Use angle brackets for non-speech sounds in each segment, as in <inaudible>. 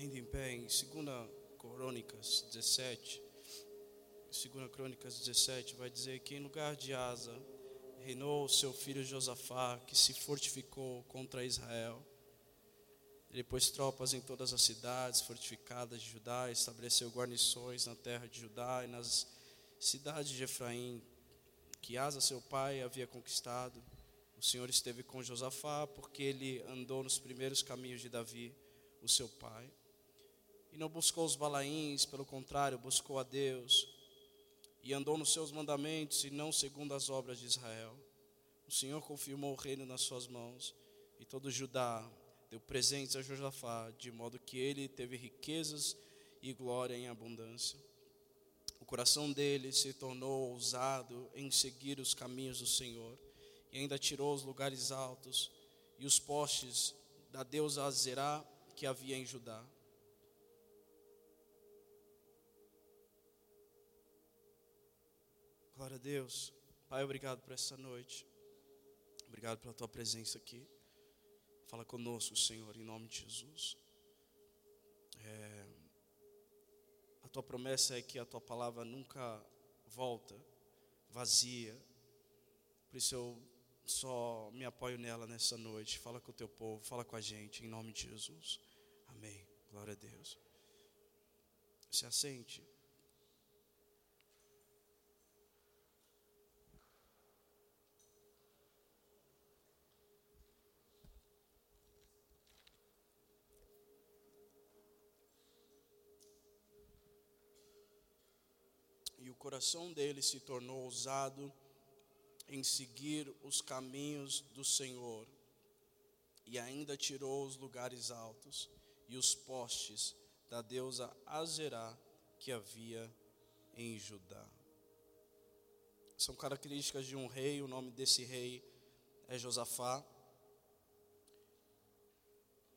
Ainda em pé, em 2 Crônicas 17, 2 Crônicas 17, vai dizer que em lugar de Asa, reinou seu filho Josafá, que se fortificou contra Israel. Ele pôs tropas em todas as cidades fortificadas de Judá, estabeleceu guarnições na terra de Judá e nas cidades de Efraim, que Asa, seu pai, havia conquistado. O Senhor esteve com Josafá, porque ele andou nos primeiros caminhos de Davi, o seu pai. E não buscou os balaíns, pelo contrário, buscou a Deus. E andou nos seus mandamentos e não segundo as obras de Israel. O Senhor confirmou o reino nas suas mãos, e todo Judá deu presentes a Josafá, de modo que ele teve riquezas e glória em abundância. O coração dele se tornou ousado em seguir os caminhos do Senhor, e ainda tirou os lugares altos e os postes da deusa Azerá que havia em Judá. Glória a Deus. Pai, obrigado por essa noite. Obrigado pela tua presença aqui. Fala conosco, Senhor, em nome de Jesus. É, a tua promessa é que a tua palavra nunca volta vazia. Por isso eu só me apoio nela nessa noite. Fala com o teu povo, fala com a gente, em nome de Jesus. Amém. Glória a Deus. Se assente. Coração dele se tornou ousado em seguir os caminhos do Senhor, e ainda tirou os lugares altos e os postes da deusa Azerá que havia em Judá. São características de um rei, o nome desse rei é Josafá.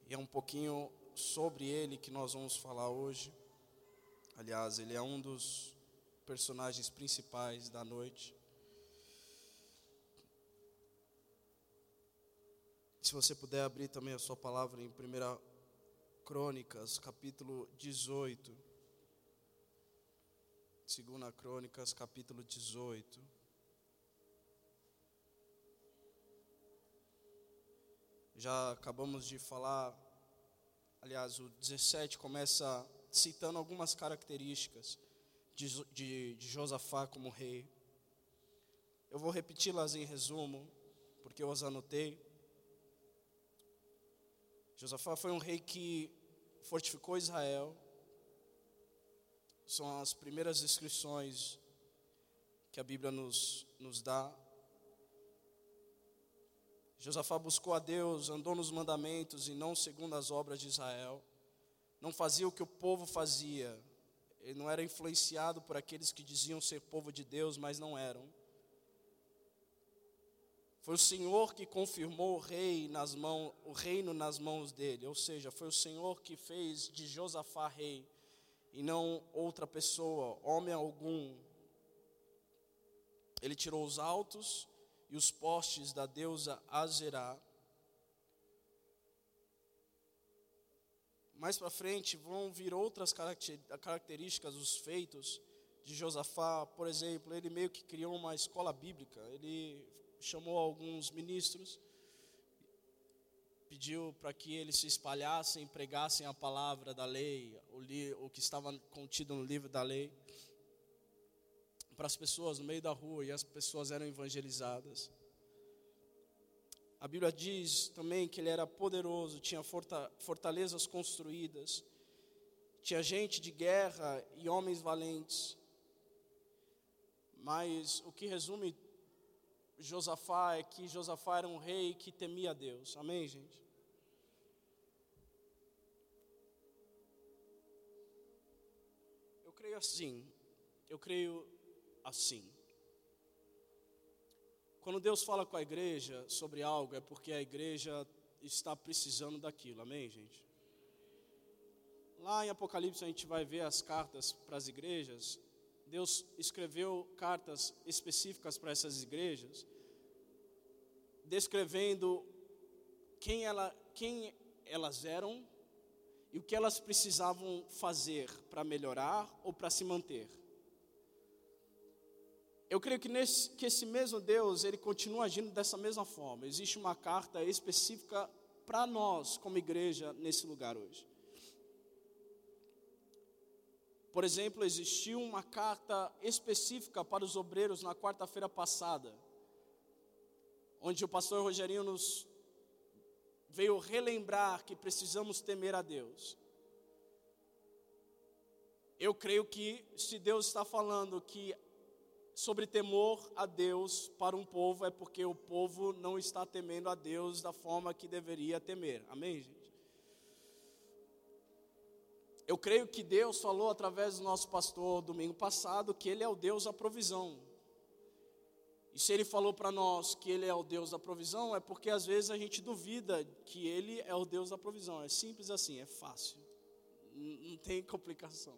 E é um pouquinho sobre ele que nós vamos falar hoje. Aliás, ele é um dos personagens principais da noite. Se você puder abrir também a sua palavra em 1 Crônicas, capítulo 18. 2 Crônicas, capítulo 18. Já acabamos de falar, aliás, o 17 começa citando algumas características de, de, de Josafá como rei. Eu vou repeti-las em resumo, porque eu as anotei. Josafá foi um rei que fortificou Israel. São as primeiras descrições que a Bíblia nos, nos dá. Josafá buscou a Deus, andou nos mandamentos e não segundo as obras de Israel. Não fazia o que o povo fazia, ele não era influenciado por aqueles que diziam ser povo de Deus, mas não eram. Foi o Senhor que confirmou o rei nas mãos, o reino nas mãos dele, ou seja, foi o Senhor que fez de Josafá rei e não outra pessoa, homem algum. Ele tirou os altos e os postes da deusa Azerá mais para frente vão vir outras características dos feitos de Josafá. Por exemplo, ele meio que criou uma escola bíblica. Ele chamou alguns ministros, pediu para que eles se espalhassem, pregassem a palavra da lei, o, li, o que estava contido no livro da lei, para as pessoas no meio da rua, e as pessoas eram evangelizadas. A Bíblia diz também que ele era poderoso, tinha fortalezas construídas, tinha gente de guerra e homens valentes. Mas o que resume Josafá é que Josafá era um rei que temia Deus. Amém, gente? Eu creio assim. Eu creio assim. Quando Deus fala com a igreja sobre algo, é porque a igreja está precisando daquilo, amém, gente? Lá em Apocalipse a gente vai ver as cartas para as igrejas. Deus escreveu cartas específicas para essas igrejas, descrevendo quem, ela, quem elas eram e o que elas precisavam fazer para melhorar ou para se manter. Eu creio que, nesse, que esse mesmo Deus, ele continua agindo dessa mesma forma. Existe uma carta específica para nós, como igreja, nesse lugar hoje. Por exemplo, existiu uma carta específica para os obreiros na quarta-feira passada, onde o pastor Rogerinho nos veio relembrar que precisamos temer a Deus. Eu creio que se Deus está falando que sobre temor a Deus para um povo é porque o povo não está temendo a Deus da forma que deveria temer. Amém, gente? Eu creio que Deus falou através do nosso pastor domingo passado que Ele é o Deus da provisão. E se Ele falou para nós que Ele é o Deus da provisão, é porque às vezes a gente duvida que Ele é o Deus da provisão. É simples assim, é fácil, não tem complicação.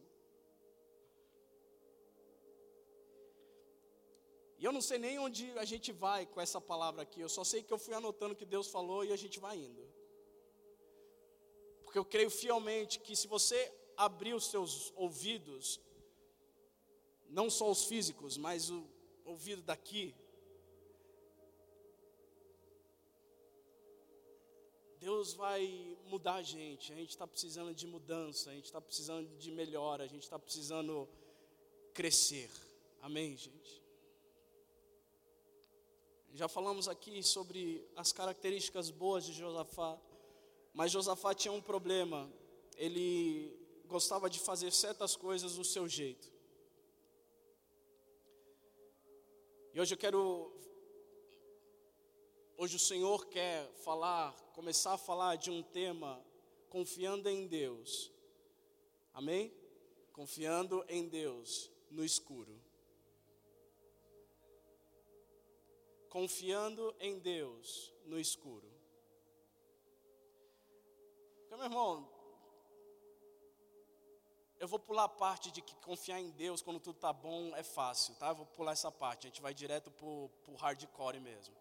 Eu não sei nem onde a gente vai com essa palavra aqui, eu só sei que eu fui anotando o que Deus falou e a gente vai indo. Porque eu creio fielmente que se você abrir os seus ouvidos, não só os físicos, mas o ouvido daqui, Deus vai mudar a gente. A gente está precisando de mudança, a gente está precisando de melhora, a gente está precisando crescer. Amém, gente? Já falamos aqui sobre as características boas de Josafá, mas Josafá tinha um problema. Ele gostava de fazer certas coisas do seu jeito. E hoje eu quero Hoje o Senhor quer falar, começar a falar de um tema confiando em Deus. Amém? Confiando em Deus no escuro. Confiando em Deus no escuro. Porque, meu irmão, eu vou pular a parte de que confiar em Deus quando tudo está bom é fácil, tá? Eu vou pular essa parte, a gente vai direto para o hardcore mesmo.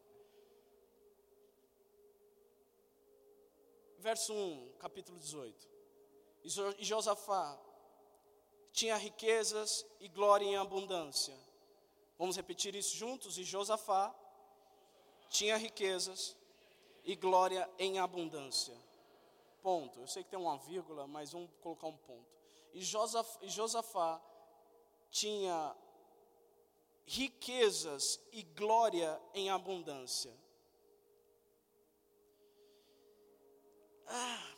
Verso 1, capítulo 18. E Josafá tinha riquezas e glória em abundância. Vamos repetir isso juntos? E Josafá tinha riquezas e glória em abundância. Ponto. Eu sei que tem uma vírgula, mas vamos colocar um ponto. E Josafá, tinha riquezas e glória em abundância. Ah,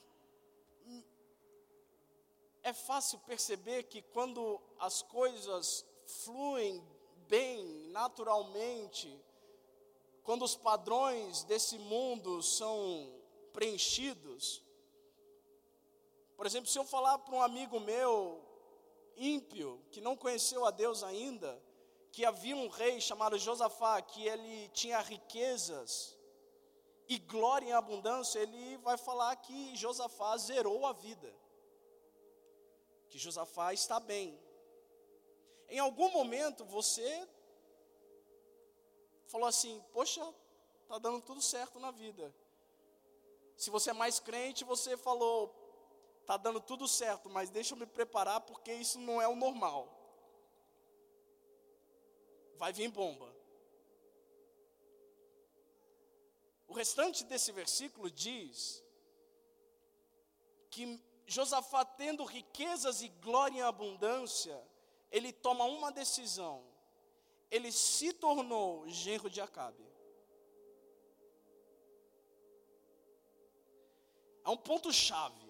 é fácil perceber que quando as coisas fluem bem, naturalmente, quando os padrões desse mundo são preenchidos. Por exemplo, se eu falar para um amigo meu, ímpio, que não conheceu a Deus ainda, que havia um rei chamado Josafá, que ele tinha riquezas e glória em abundância, ele vai falar que Josafá zerou a vida, que Josafá está bem. Em algum momento você falou assim: Poxa, está dando tudo certo na vida. Se você é mais crente, você falou: Está dando tudo certo, mas deixa eu me preparar porque isso não é o normal. Vai vir bomba. O restante desse versículo diz que Josafá, tendo riquezas e glória em abundância, ele toma uma decisão ele se tornou genro de Acabe. É um ponto chave.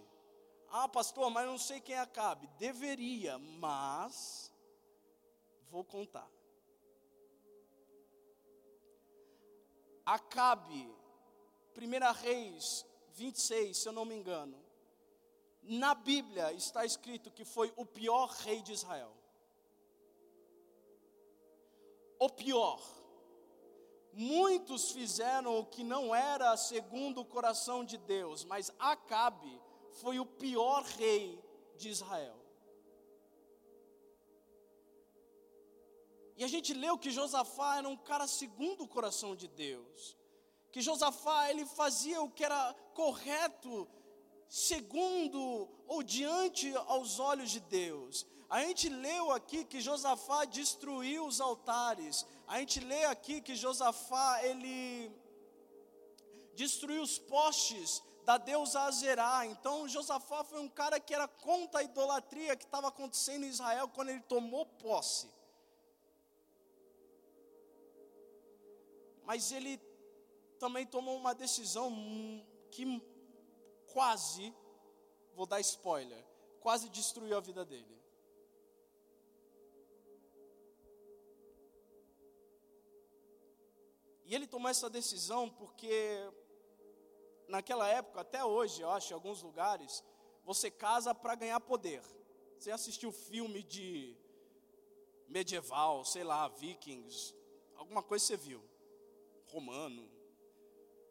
Ah, pastor, mas eu não sei quem é Acabe. Deveria, mas vou contar. Acabe, 1 Reis 26, se eu não me engano. Na Bíblia está escrito que foi o pior rei de Israel o pior. Muitos fizeram o que não era segundo o coração de Deus, mas Acabe foi o pior rei de Israel. E a gente leu que Josafá era um cara segundo o coração de Deus. Que Josafá, ele fazia o que era correto segundo ou diante aos olhos de Deus. A gente leu aqui que Josafá destruiu os altares. A gente lê aqui que Josafá ele destruiu os postes da deusa Azerá. Então Josafá foi um cara que era contra a idolatria que estava acontecendo em Israel quando ele tomou posse. Mas ele também tomou uma decisão que quase, vou dar spoiler, quase destruiu a vida dele. E ele tomou essa decisão porque, naquela época, até hoje, eu acho, em alguns lugares, você casa para ganhar poder. Você assistiu filme de medieval, sei lá, vikings, alguma coisa você viu, romano.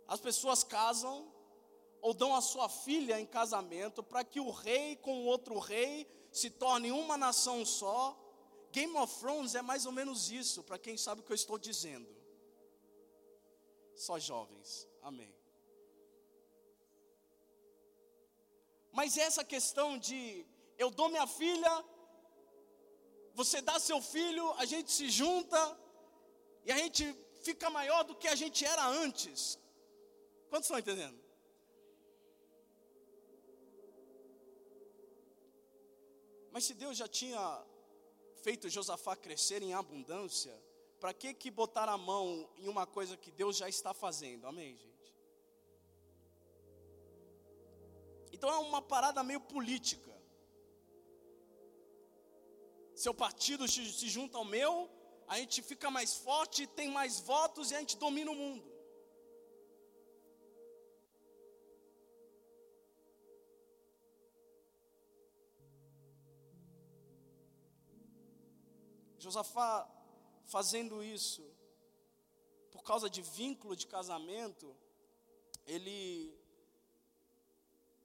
As pessoas casam ou dão a sua filha em casamento para que o rei com o outro rei se torne uma nação só. Game of Thrones é mais ou menos isso, para quem sabe o que eu estou dizendo só jovens. Amém. Mas essa questão de eu dou minha filha, você dá seu filho, a gente se junta e a gente fica maior do que a gente era antes. Quantos estão entendendo? Mas se Deus já tinha feito Josafá crescer em abundância, para que que botar a mão em uma coisa que Deus já está fazendo? Amém, gente. Então é uma parada meio política. Seu partido se junta ao meu, a gente fica mais forte, tem mais votos e a gente domina o mundo. Josafá fazendo isso, por causa de vínculo de casamento, ele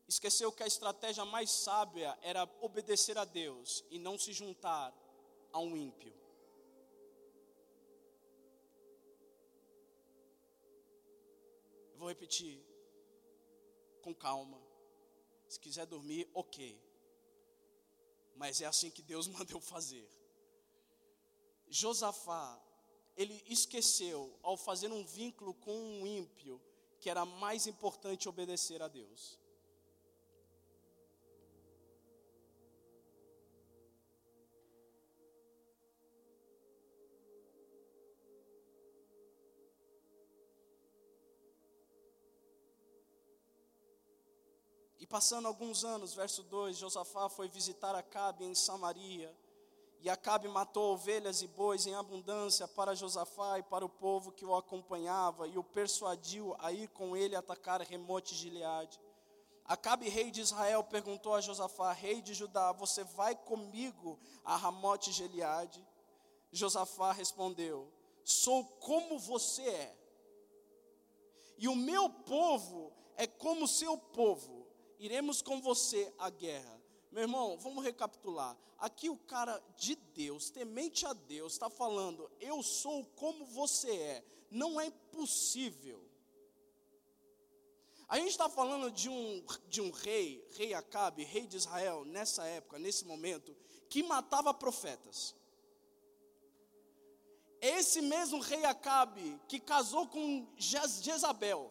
esqueceu que a estratégia mais sábia era obedecer a Deus e não se juntar a um ímpio. Eu vou repetir com calma. Se quiser dormir, ok. Mas é assim que Deus <laughs> mandou fazer. Josafá, ele esqueceu, ao fazer um vínculo com um ímpio, que era mais importante obedecer a Deus. E passando alguns anos, verso 2, Josafá foi visitar Acabe em Samaria e Acabe matou ovelhas e bois em abundância para Josafá e para o povo que o acompanhava, e o persuadiu a ir com ele atacar Remote Gileade. Acabe, rei de Israel, perguntou a Josafá, rei de Judá: Você vai comigo a Ramote Gileade? Josafá respondeu: Sou como você é, e o meu povo é como seu povo. Iremos com você à guerra. Meu irmão, vamos recapitular. Aqui o cara de Deus, temente a Deus, está falando: Eu sou como você é. Não é possível. A gente está falando de um, de um rei, rei Acabe, rei de Israel, nessa época, nesse momento, que matava profetas. Esse mesmo rei Acabe que casou com Jezabel.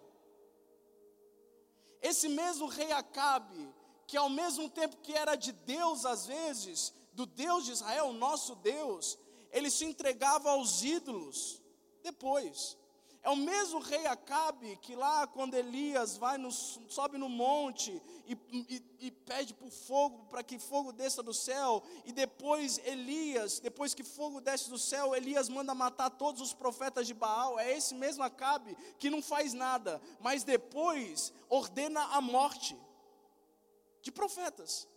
Esse mesmo rei Acabe que ao mesmo tempo que era de Deus às vezes, do Deus de Israel, nosso Deus, ele se entregava aos ídolos depois. É o mesmo rei Acabe que lá quando Elias vai no, sobe no monte e, e, e pede por fogo para que fogo desça do céu e depois Elias, depois que fogo desce do céu, Elias manda matar todos os profetas de Baal. É esse mesmo Acabe que não faz nada, mas depois ordena a morte de profetas.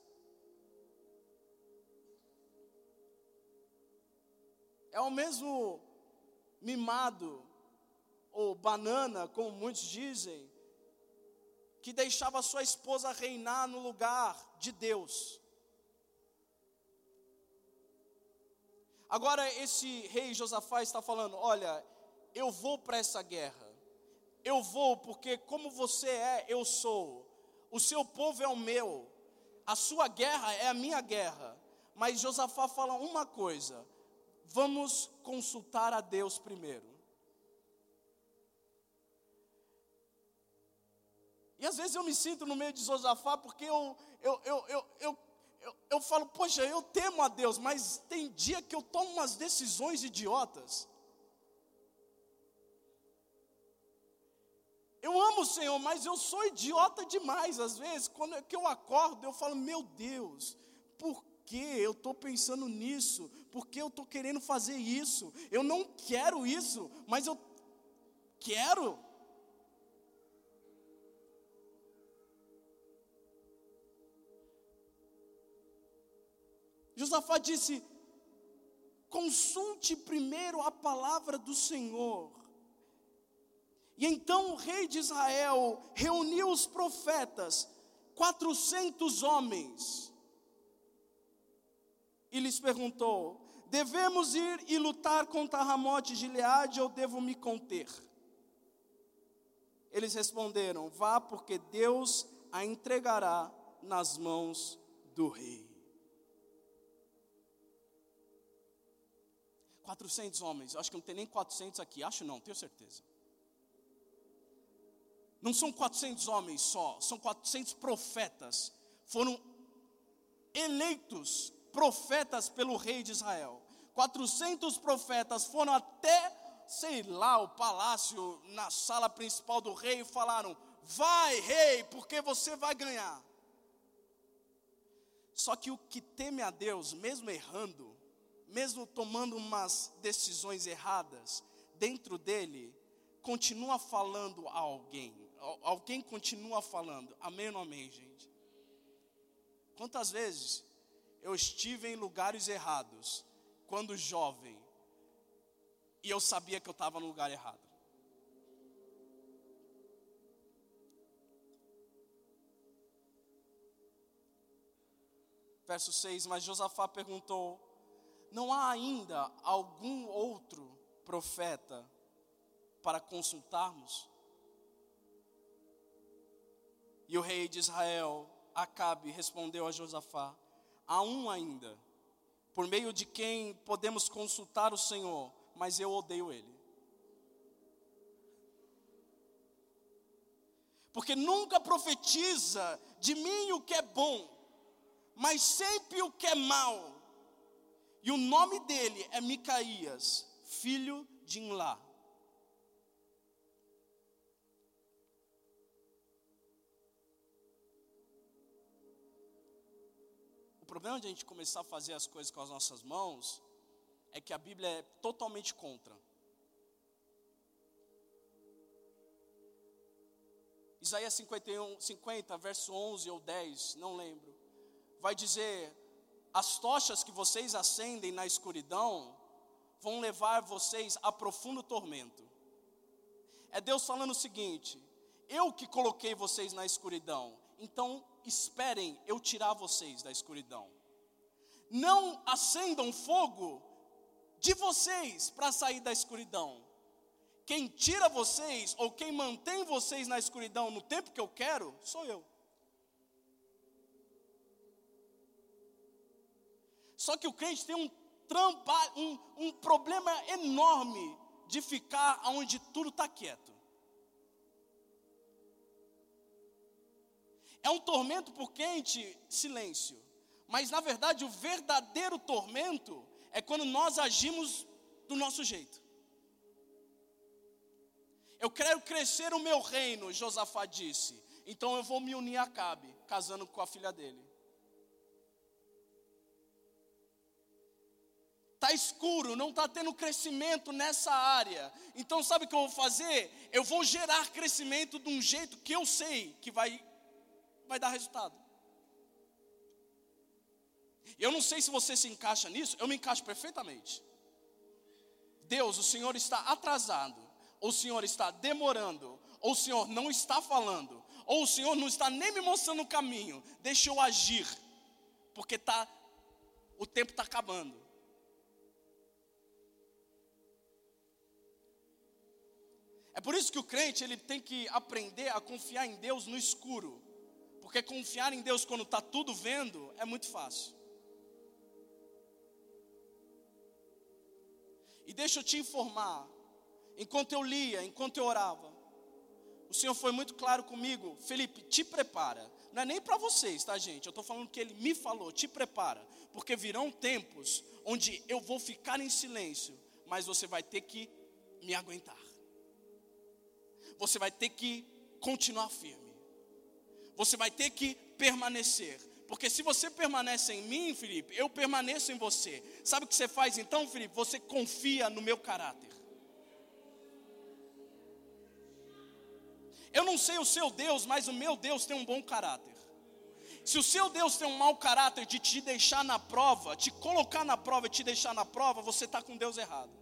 É o mesmo mimado, ou banana, como muitos dizem, que deixava sua esposa reinar no lugar de Deus. Agora, esse rei Josafá está falando: olha, eu vou para essa guerra, eu vou porque, como você é, eu sou. O seu povo é o meu, a sua guerra é a minha guerra. Mas Josafá fala uma coisa: vamos consultar a Deus primeiro. E às vezes eu me sinto no meio de Josafá porque eu, eu, eu, eu, eu, eu, eu falo, poxa, eu temo a Deus, mas tem dia que eu tomo umas decisões idiotas. Eu amo o Senhor, mas eu sou idiota demais às vezes. Quando é que eu acordo, eu falo, meu Deus, por que eu estou pensando nisso? Por que eu estou querendo fazer isso? Eu não quero isso, mas eu quero. Josafá disse: consulte primeiro a palavra do Senhor. E então o rei de Israel reuniu os profetas, 400 homens, e lhes perguntou: Devemos ir e lutar contra Ramote de Gileade ou devo me conter? Eles responderam: Vá, porque Deus a entregará nas mãos do rei. 400 homens, acho que não tem nem 400 aqui, acho não, tenho certeza. Não são 400 homens só, são 400 profetas. Foram eleitos profetas pelo rei de Israel. 400 profetas foram até, sei lá, o palácio, na sala principal do rei e falaram: Vai, rei, porque você vai ganhar. Só que o que teme a Deus, mesmo errando, mesmo tomando umas decisões erradas, dentro dele, continua falando a alguém. Alguém continua falando. Amém ou amém, gente? Quantas vezes eu estive em lugares errados, quando jovem, e eu sabia que eu estava no lugar errado. Verso 6: Mas Josafá perguntou: não há ainda algum outro profeta para consultarmos? E o rei de Israel, Acabe, respondeu a Josafá: Há um ainda, por meio de quem podemos consultar o Senhor, mas eu odeio ele. Porque nunca profetiza de mim o que é bom, mas sempre o que é mal e o nome dele é Micaías, filho de Inlá. Problema de a gente começar a fazer as coisas com as nossas mãos é que a Bíblia é totalmente contra. Isaías 51, 50, verso 11 ou 10, não lembro, vai dizer: as tochas que vocês acendem na escuridão vão levar vocês a profundo tormento. É Deus falando o seguinte: eu que coloquei vocês na escuridão, então esperem eu tirar vocês da escuridão. Não acendam fogo de vocês para sair da escuridão. Quem tira vocês ou quem mantém vocês na escuridão no tempo que eu quero, sou eu. Só que o crente tem um, trampa, um, um problema enorme de ficar onde tudo está quieto. É um tormento por quente silêncio. Mas na verdade o verdadeiro tormento é quando nós agimos do nosso jeito. Eu quero crescer o meu reino, Josafá disse. Então eu vou me unir a Cabe, casando com a filha dele. está escuro, não está tendo crescimento nessa área. Então, sabe o que eu vou fazer? Eu vou gerar crescimento de um jeito que eu sei que vai, vai dar resultado. Eu não sei se você se encaixa nisso, eu me encaixo perfeitamente. Deus, o Senhor está atrasado, ou o Senhor está demorando, ou o Senhor não está falando, ou o Senhor não está nem me mostrando o caminho, deixa eu agir, porque tá, o tempo está acabando. É por isso que o crente ele tem que aprender a confiar em Deus no escuro, Porque confiar em Deus quando está tudo vendo é muito fácil. E deixa eu te informar, enquanto eu lia, enquanto eu orava, o Senhor foi muito claro comigo, Felipe, te prepara. Não é nem para vocês, tá, gente? Eu estou falando que Ele me falou, te prepara, porque virão tempos onde eu vou ficar em silêncio, mas você vai ter que me aguentar. Você vai ter que continuar firme. Você vai ter que permanecer. Porque se você permanece em mim, Felipe, eu permaneço em você. Sabe o que você faz então, Felipe? Você confia no meu caráter. Eu não sei o seu Deus, mas o meu Deus tem um bom caráter. Se o seu Deus tem um mau caráter de te deixar na prova, te colocar na prova e te deixar na prova, você está com Deus errado.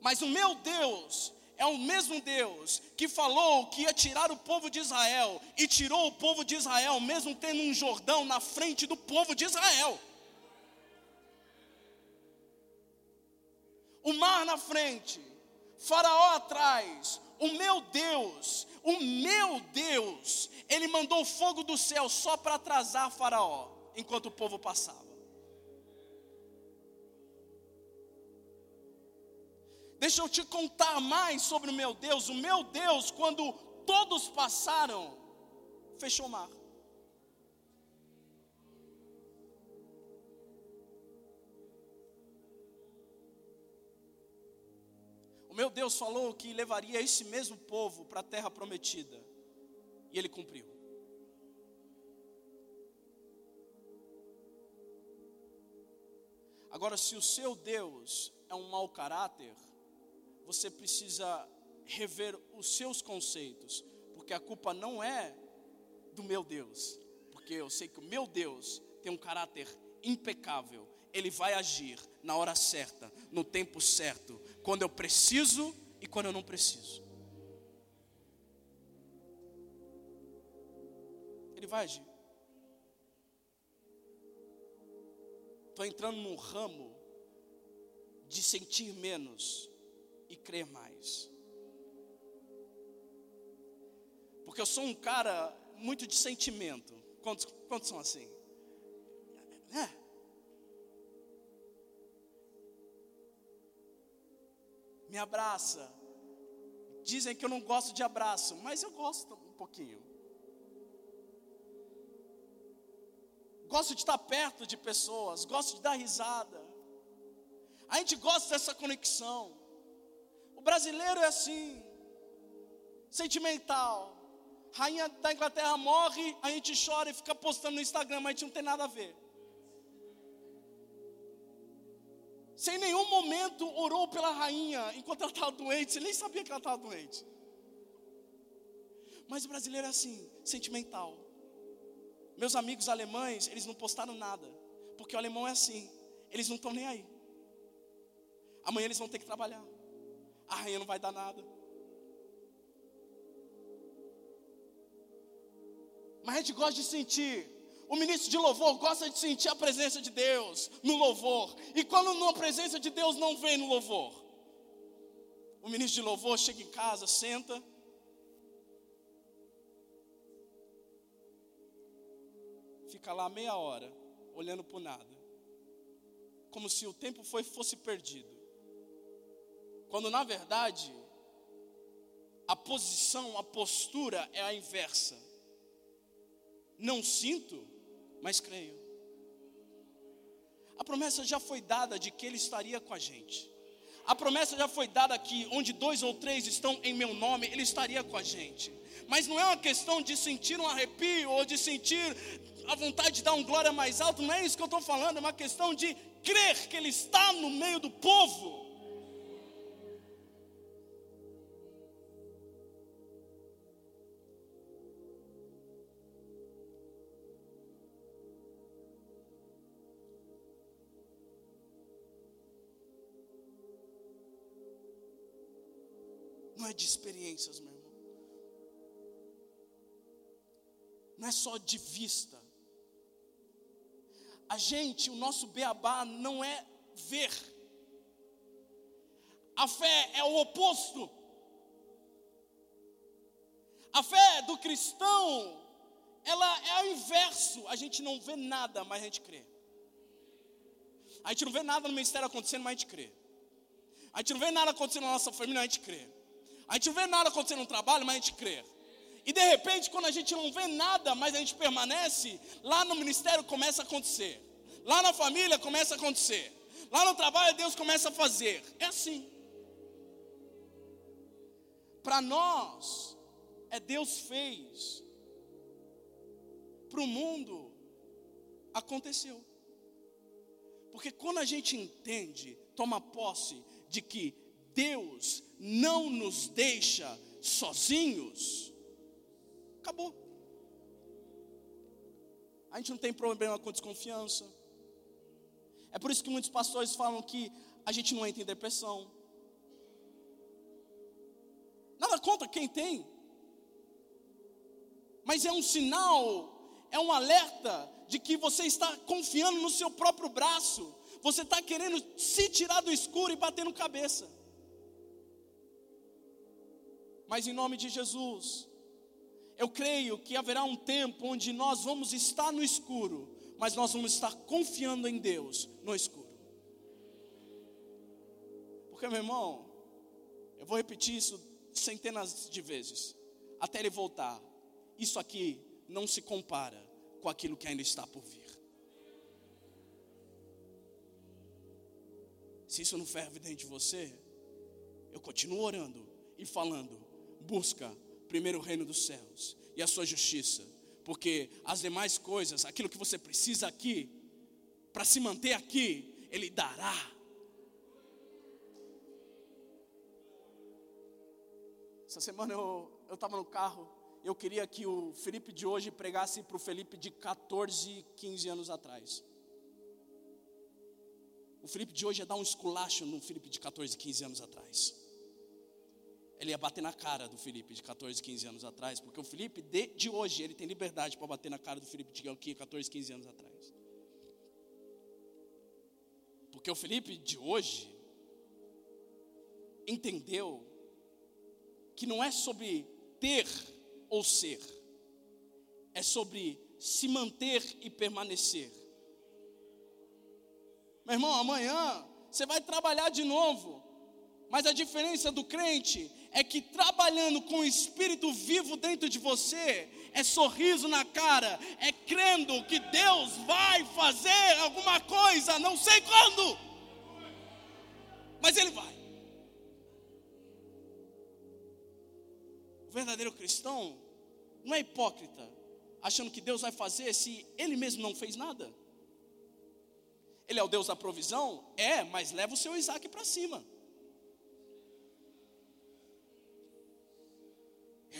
Mas o meu Deus é o mesmo Deus que falou que ia tirar o povo de Israel e tirou o povo de Israel, mesmo tendo um Jordão na frente do povo de Israel. O mar na frente, Faraó atrás, o meu Deus, o meu Deus, ele mandou fogo do céu só para atrasar Faraó, enquanto o povo passava. Deixa eu te contar mais sobre o meu Deus. O meu Deus, quando todos passaram, fechou o mar. O meu Deus falou que levaria esse mesmo povo para a terra prometida. E ele cumpriu. Agora, se o seu Deus é um mau caráter, você precisa rever os seus conceitos, porque a culpa não é do meu Deus, porque eu sei que o meu Deus tem um caráter impecável, ele vai agir na hora certa, no tempo certo, quando eu preciso e quando eu não preciso. Ele vai agir. Estou entrando num ramo de sentir menos e crer mais. Porque eu sou um cara muito de sentimento. Quantos, quantos são assim? É. me abraça. Dizem que eu não gosto de abraço, mas eu gosto um pouquinho. Gosto de estar perto de pessoas, gosto de dar risada. A gente gosta dessa conexão. Brasileiro é assim, sentimental. Rainha da Inglaterra morre, a gente chora e fica postando no Instagram, mas a gente não tem nada a ver. sem nenhum momento orou pela rainha enquanto ela estava doente, você nem sabia que ela estava doente. Mas o brasileiro é assim, sentimental. Meus amigos alemães, eles não postaram nada, porque o alemão é assim, eles não estão nem aí. Amanhã eles vão ter que trabalhar, a rainha não vai dar nada. Mas a gente gosta de sentir o ministro de louvor gosta de sentir a presença de Deus no louvor. E quando a presença de Deus não vem no louvor, o ministro de louvor chega em casa, senta. Fica lá meia hora, olhando para nada. Como se o tempo foi, fosse perdido. Quando na verdade, a posição, a postura é a inversa. Não sinto, mas creio. A promessa já foi dada de que Ele estaria com a gente. A promessa já foi dada que onde dois ou três estão em meu nome, Ele estaria com a gente. Mas não é uma questão de sentir um arrepio ou de sentir a vontade de dar um glória mais alto, não é isso que eu estou falando, é uma questão de crer que Ele está no meio do povo. De experiências, meu irmão. Não é só de vista. A gente, o nosso beabá não é ver. A fé é o oposto. A fé do cristão, ela é o inverso. A gente não vê nada, mas a gente crê. A gente não vê nada no ministério acontecendo, mas a gente crê. A gente não vê nada acontecendo na nossa família, mas a gente crê. A gente vê nada acontecendo no trabalho, mas a gente crê. E de repente, quando a gente não vê nada, mas a gente permanece, lá no ministério começa a acontecer. Lá na família começa a acontecer. Lá no trabalho Deus começa a fazer. É assim. Para nós, é Deus fez. Para o mundo, aconteceu. Porque quando a gente entende, toma posse de que Deus não nos deixa sozinhos, acabou. A gente não tem problema com desconfiança. É por isso que muitos pastores falam que a gente não entra em depressão. Nada contra quem tem. Mas é um sinal, é um alerta de que você está confiando no seu próprio braço. Você está querendo se tirar do escuro e bater no cabeça. Mas em nome de Jesus, eu creio que haverá um tempo onde nós vamos estar no escuro, mas nós vamos estar confiando em Deus no escuro. Porque, meu irmão, eu vou repetir isso centenas de vezes, até ele voltar. Isso aqui não se compara com aquilo que ainda está por vir. Se isso não for evidente de você, eu continuo orando e falando: busca primeiro o reino dos céus e a sua justiça, porque as demais coisas, aquilo que você precisa aqui, para se manter aqui, Ele dará. Essa semana eu estava no carro, eu queria que o Felipe de hoje pregasse para o Felipe de 14, 15 anos atrás. O Felipe de hoje ia dar um esculacho no Felipe de 14, 15 anos atrás. Ele ia bater na cara do Felipe de 14, 15 anos atrás, porque o Felipe de, de hoje, ele tem liberdade para bater na cara do Felipe de 14, 15 anos atrás. Porque o Felipe de hoje entendeu que não é sobre ter ou ser, é sobre se manter e permanecer. Meu irmão, amanhã você vai trabalhar de novo, mas a diferença do crente é que trabalhando com o Espírito vivo dentro de você, é sorriso na cara, é crendo que Deus vai fazer alguma coisa, não sei quando, mas Ele vai. verdadeiro cristão não é hipócrita, achando que Deus vai fazer se ele mesmo não fez nada. Ele é o Deus da provisão? É, mas leva o seu Isaac para cima.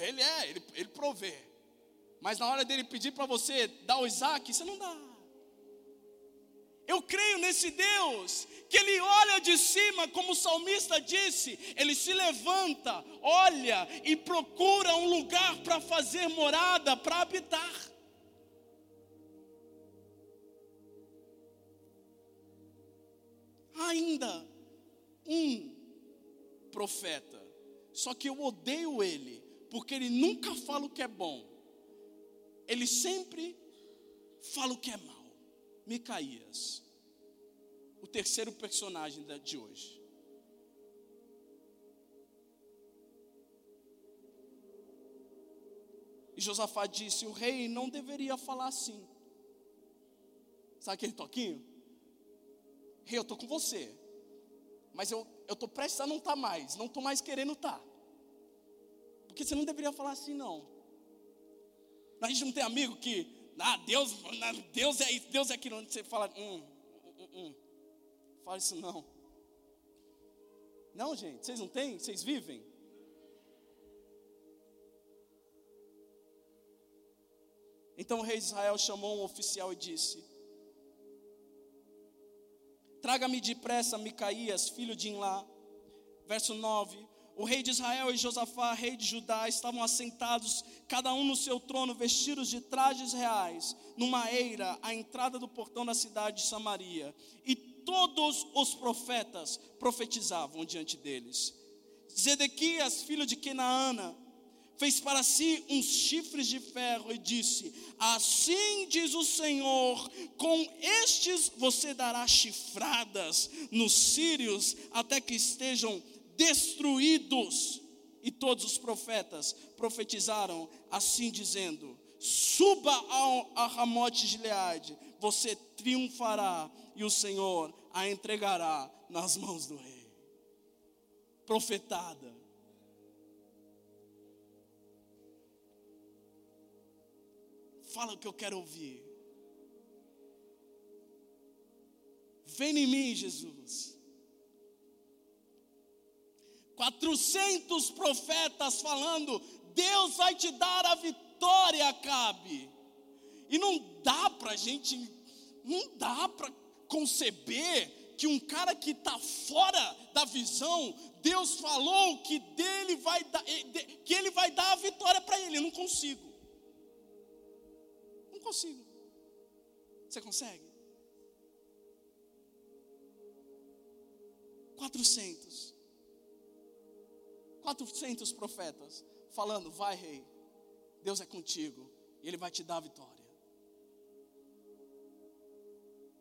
Ele é, ele, ele provê. Mas na hora dele pedir para você dar o Isaac, você não dá. Eu creio nesse Deus, que Ele olha de cima, como o salmista disse, Ele se levanta, olha e procura um lugar para fazer morada, para habitar. Ainda um profeta, só que eu odeio ele, porque ele nunca fala o que é bom, ele sempre fala o que é mal. Micaías, o terceiro personagem de hoje. E Josafá disse: O rei não deveria falar assim. Sabe aquele toquinho? Rei, eu estou com você. Mas eu estou prestes a não estar tá mais. Não estou mais querendo estar. Tá. Porque você não deveria falar assim, não. A gente não tem amigo que ah, Deus, Deus é isso, Deus é aquilo. Onde você fala, hum, hum, hum, fala isso não. Não, gente, vocês não têm? Vocês vivem? Então o rei de Israel chamou um oficial e disse: Traga-me depressa Micaías, filho de Inlá. Verso 9: o rei de Israel e Josafá, rei de Judá, estavam assentados, cada um no seu trono, vestidos de trajes reais, numa eira à entrada do portão da cidade de Samaria. E todos os profetas profetizavam diante deles. Zedequias, filho de Kenaana, fez para si uns chifres de ferro e disse: Assim diz o Senhor: com estes você dará chifradas nos sírios até que estejam destruídos. E todos os profetas profetizaram assim dizendo: Suba ao, a Ramote de Leade, você triunfará e o Senhor a entregará nas mãos do rei. Profetada. Fala o que eu quero ouvir. Vem em mim, Jesus. 400 profetas falando: Deus vai te dar a vitória, Cabe. E não dá para a gente, não dá para conceber que um cara que está fora da visão, Deus falou que dele vai dar, que ele vai dar a vitória para ele. Eu não consigo consigo. Você consegue? 400. 400 profetas falando: Vai, rei, Deus é contigo e Ele vai te dar a vitória.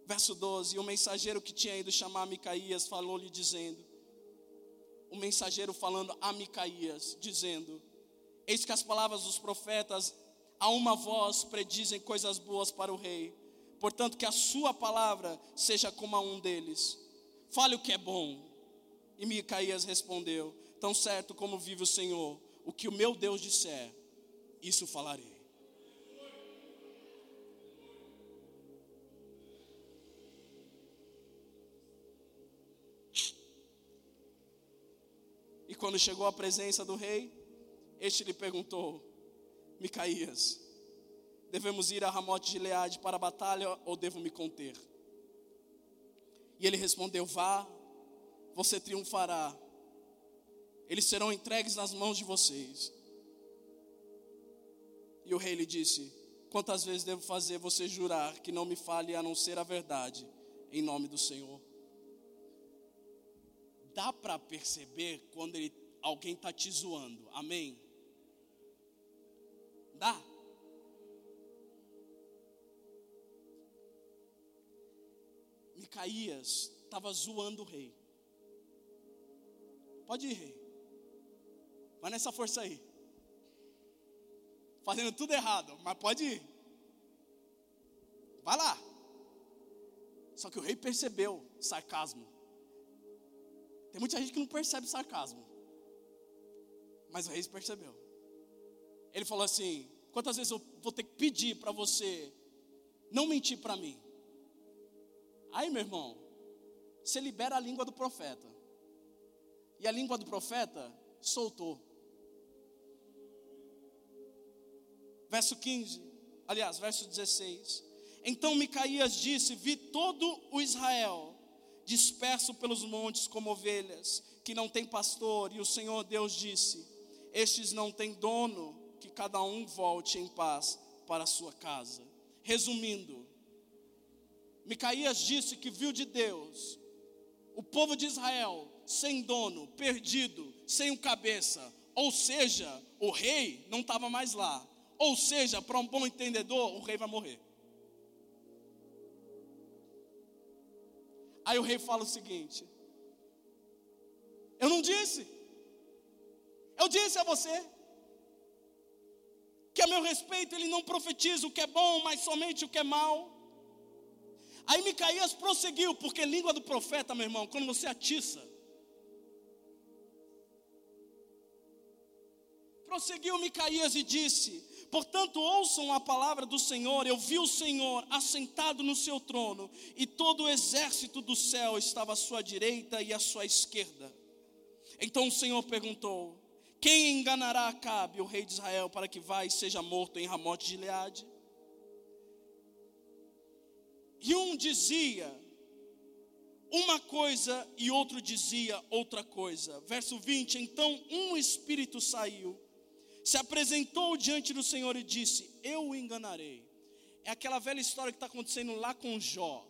Verso 12: E o mensageiro que tinha ido chamar Micaías falou-lhe, dizendo: O mensageiro falando a Micaías, dizendo: Eis que as palavras dos profetas a uma voz predizem coisas boas para o rei. Portanto, que a sua palavra seja como a um deles. Fale o que é bom. E Micaías respondeu: Tão certo como vive o Senhor, o que o meu Deus disser, isso falarei. E quando chegou à presença do rei, este lhe perguntou: Micaías, devemos ir a Ramote de Leade para a batalha ou devo me conter? E ele respondeu: Vá, você triunfará. Eles serão entregues nas mãos de vocês. E o rei lhe disse: Quantas vezes devo fazer você jurar que não me fale a não ser a verdade, em nome do Senhor? Dá para perceber quando ele, alguém está te zoando, amém? Dá. Micaías estava zoando o rei. Pode ir, rei. Vai nessa força aí. Fazendo tudo errado, mas pode ir. Vai lá. Só que o rei percebeu sarcasmo. Tem muita gente que não percebe sarcasmo. Mas o rei percebeu. Ele falou assim: quantas vezes eu vou ter que pedir para você não mentir para mim? Aí, meu irmão, você libera a língua do profeta. E a língua do profeta soltou. Verso 15, aliás, verso 16. Então Micaías disse: Vi todo o Israel disperso pelos montes como ovelhas, que não tem pastor, e o Senhor Deus disse: Estes não têm dono, que cada um volte em paz para a sua casa. Resumindo, Micaías disse que viu de Deus o povo de Israel sem dono, perdido, sem um cabeça, ou seja, o rei não estava mais lá. Ou seja, para um bom entendedor, o rei vai morrer. Aí o rei fala o seguinte: Eu não disse, eu disse a você, que a meu respeito ele não profetiza o que é bom, mas somente o que é mal. Aí Micaías prosseguiu, porque língua do profeta, meu irmão, quando você atiça. Prosseguiu Micaías e disse: Portanto, ouçam a palavra do Senhor. Eu vi o Senhor assentado no seu trono, e todo o exército do céu estava à sua direita e à sua esquerda. Então o Senhor perguntou: Quem enganará Acabe, o rei de Israel, para que vá e seja morto em Ramote de Gileade? E um dizia uma coisa e outro dizia outra coisa. Verso 20: Então um espírito saiu, se apresentou diante do Senhor e disse: Eu o enganarei. É aquela velha história que está acontecendo lá com Jó.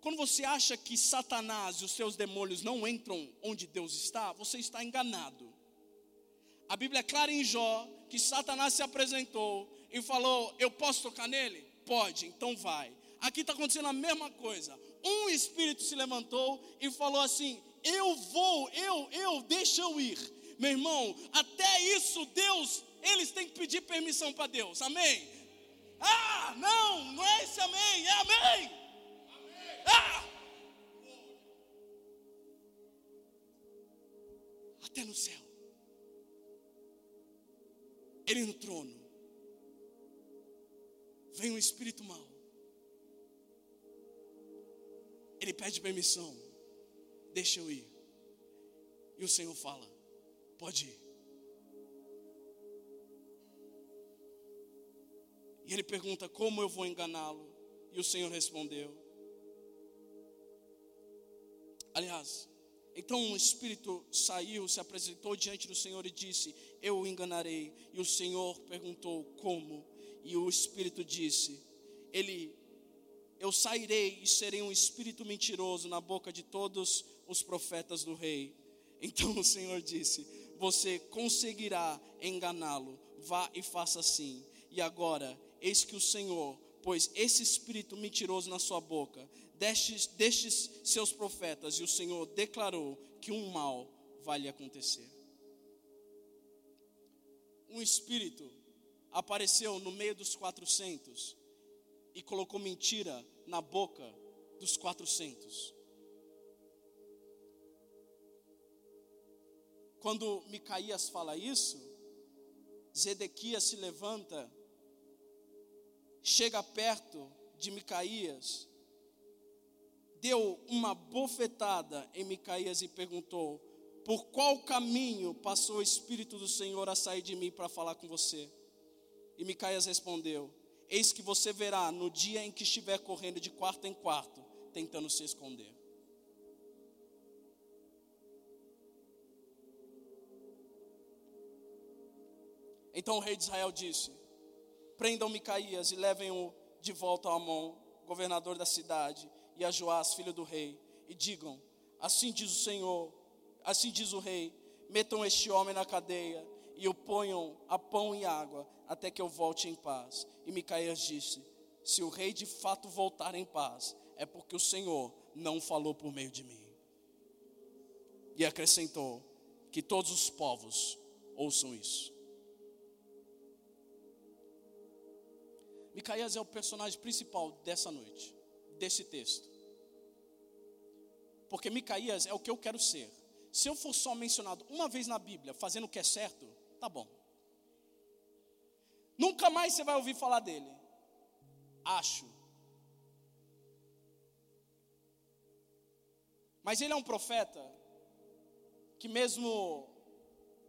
Quando você acha que Satanás e os seus demônios não entram onde Deus está, você está enganado. A Bíblia é clara em Jó que Satanás se apresentou e falou: Eu posso tocar nele? Pode, então vai. Aqui está acontecendo a mesma coisa. Um espírito se levantou e falou assim: Eu vou, eu, eu, deixa eu ir. Meu irmão, até isso Deus, eles têm que pedir permissão para Deus, amém? Ah, não, não é esse amém, é amém. amém. Ah! Até no céu. Ele no trono. Vem um espírito mau. Ele pede permissão. Deixa eu ir. E o Senhor fala: Pode ir. E ele pergunta: Como eu vou enganá-lo? E o Senhor respondeu. Aliás, então o espírito saiu, se apresentou diante do Senhor e disse: Eu o enganarei. E o Senhor perguntou: Como? E o espírito disse: Ele eu sairei e serei um espírito mentiroso na boca de todos os profetas do rei. <laughs> Então o Senhor disse: Você conseguirá enganá-lo. Vá e faça assim. E agora eis que o Senhor pôs esse espírito mentiroso na sua boca, destes, destes seus profetas, e o Senhor declarou que um mal vai lhe acontecer. Um espírito apareceu no meio dos quatrocentos e colocou mentira na boca dos quatrocentos. Quando Micaías fala isso, Zedequias se levanta chega perto de Micaías, deu uma bofetada em Micaías e perguntou: Por qual caminho passou o Espírito do Senhor a sair de mim para falar com você? E Micaías respondeu: Eis que você verá no dia em que estiver correndo de quarto em quarto, tentando se esconder. Então o rei de Israel disse: prendam Micaías e levem-o de volta a Amon, governador da cidade, e a Joás, filho do rei, e digam: Assim diz o Senhor, assim diz o rei: metam este homem na cadeia e o ponham a pão e água, até que eu volte em paz. E Micaías disse: Se o rei de fato voltar em paz, é porque o Senhor não falou por meio de mim. E acrescentou: Que todos os povos ouçam isso. Micaías é o personagem principal dessa noite, desse texto. Porque Micaías é o que eu quero ser. Se eu for só mencionado uma vez na Bíblia, fazendo o que é certo, tá bom. Nunca mais você vai ouvir falar dele. Acho. Mas ele é um profeta que, mesmo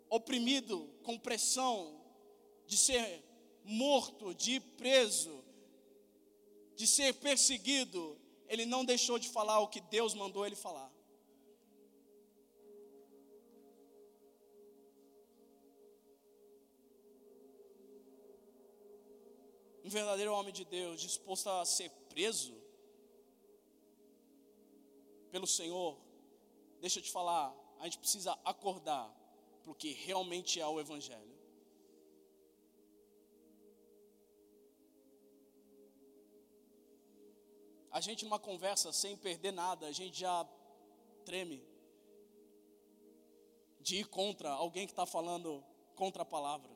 oprimido, com pressão de ser morto, de ir preso, de ser perseguido, ele não deixou de falar o que Deus mandou ele falar. Um verdadeiro homem de Deus, disposto a ser preso pelo Senhor, deixa eu te falar, a gente precisa acordar para o que realmente é o Evangelho. A gente numa conversa sem perder nada, a gente já treme de ir contra alguém que está falando contra a palavra.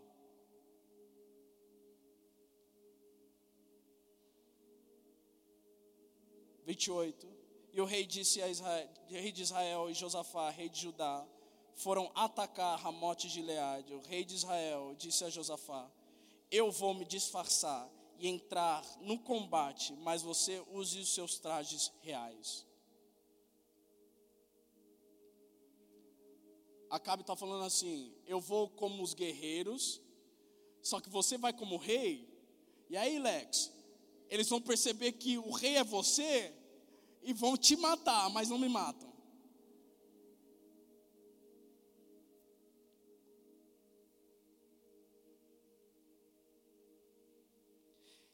Vinte e oito. E o rei disse a Israel, rei de Israel e Josafá, rei de Judá, foram atacar Ramote de Gileade. O rei de Israel disse a Josafá: Eu vou me disfarçar e entrar no combate, mas você use os seus trajes reais. Acabe está falando assim: eu vou como os guerreiros, só que você vai como rei. E aí, Lex, eles vão perceber que o rei é você e vão te matar, mas não me matam.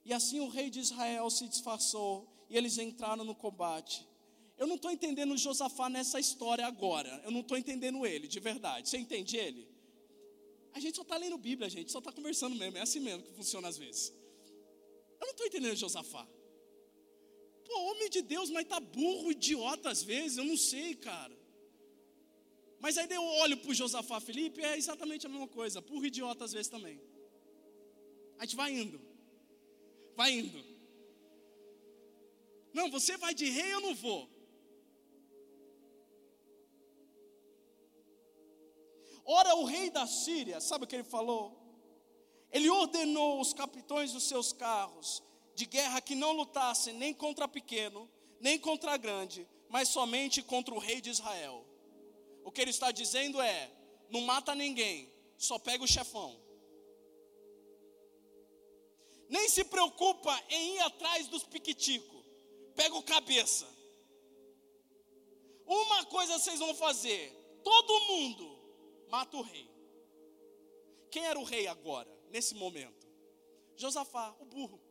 E assim o rei de Israel se disfarçou e eles entraram no combate. Eu não estou entendendo Josafá nessa história agora. Eu não estou entendendo ele, de verdade. Você entende ele? A gente só está lendo Bíblia, gente só está conversando mesmo. É assim mesmo que funciona às vezes. Eu não estou entendendo Josafá. Pô, homem de Deus, mas tá burro, idiota às vezes, eu não sei, cara. Mas aí eu olho para o Josafá Felipe, é exatamente a mesma coisa, burro idiota às vezes também. A gente vai indo, vai indo. Não, você vai de rei, eu não vou. Ora, o rei da Síria, sabe o que ele falou? Ele ordenou os capitões dos seus carros de guerra que não lutassem nem contra pequeno, nem contra grande, mas somente contra o rei de Israel. O que ele está dizendo é: não mata ninguém, só pega o chefão. Nem se preocupa em ir atrás dos piquiticos, pega o cabeça. Uma coisa vocês vão fazer: todo mundo mata o rei. Quem era o rei agora, nesse momento? Josafá, o burro.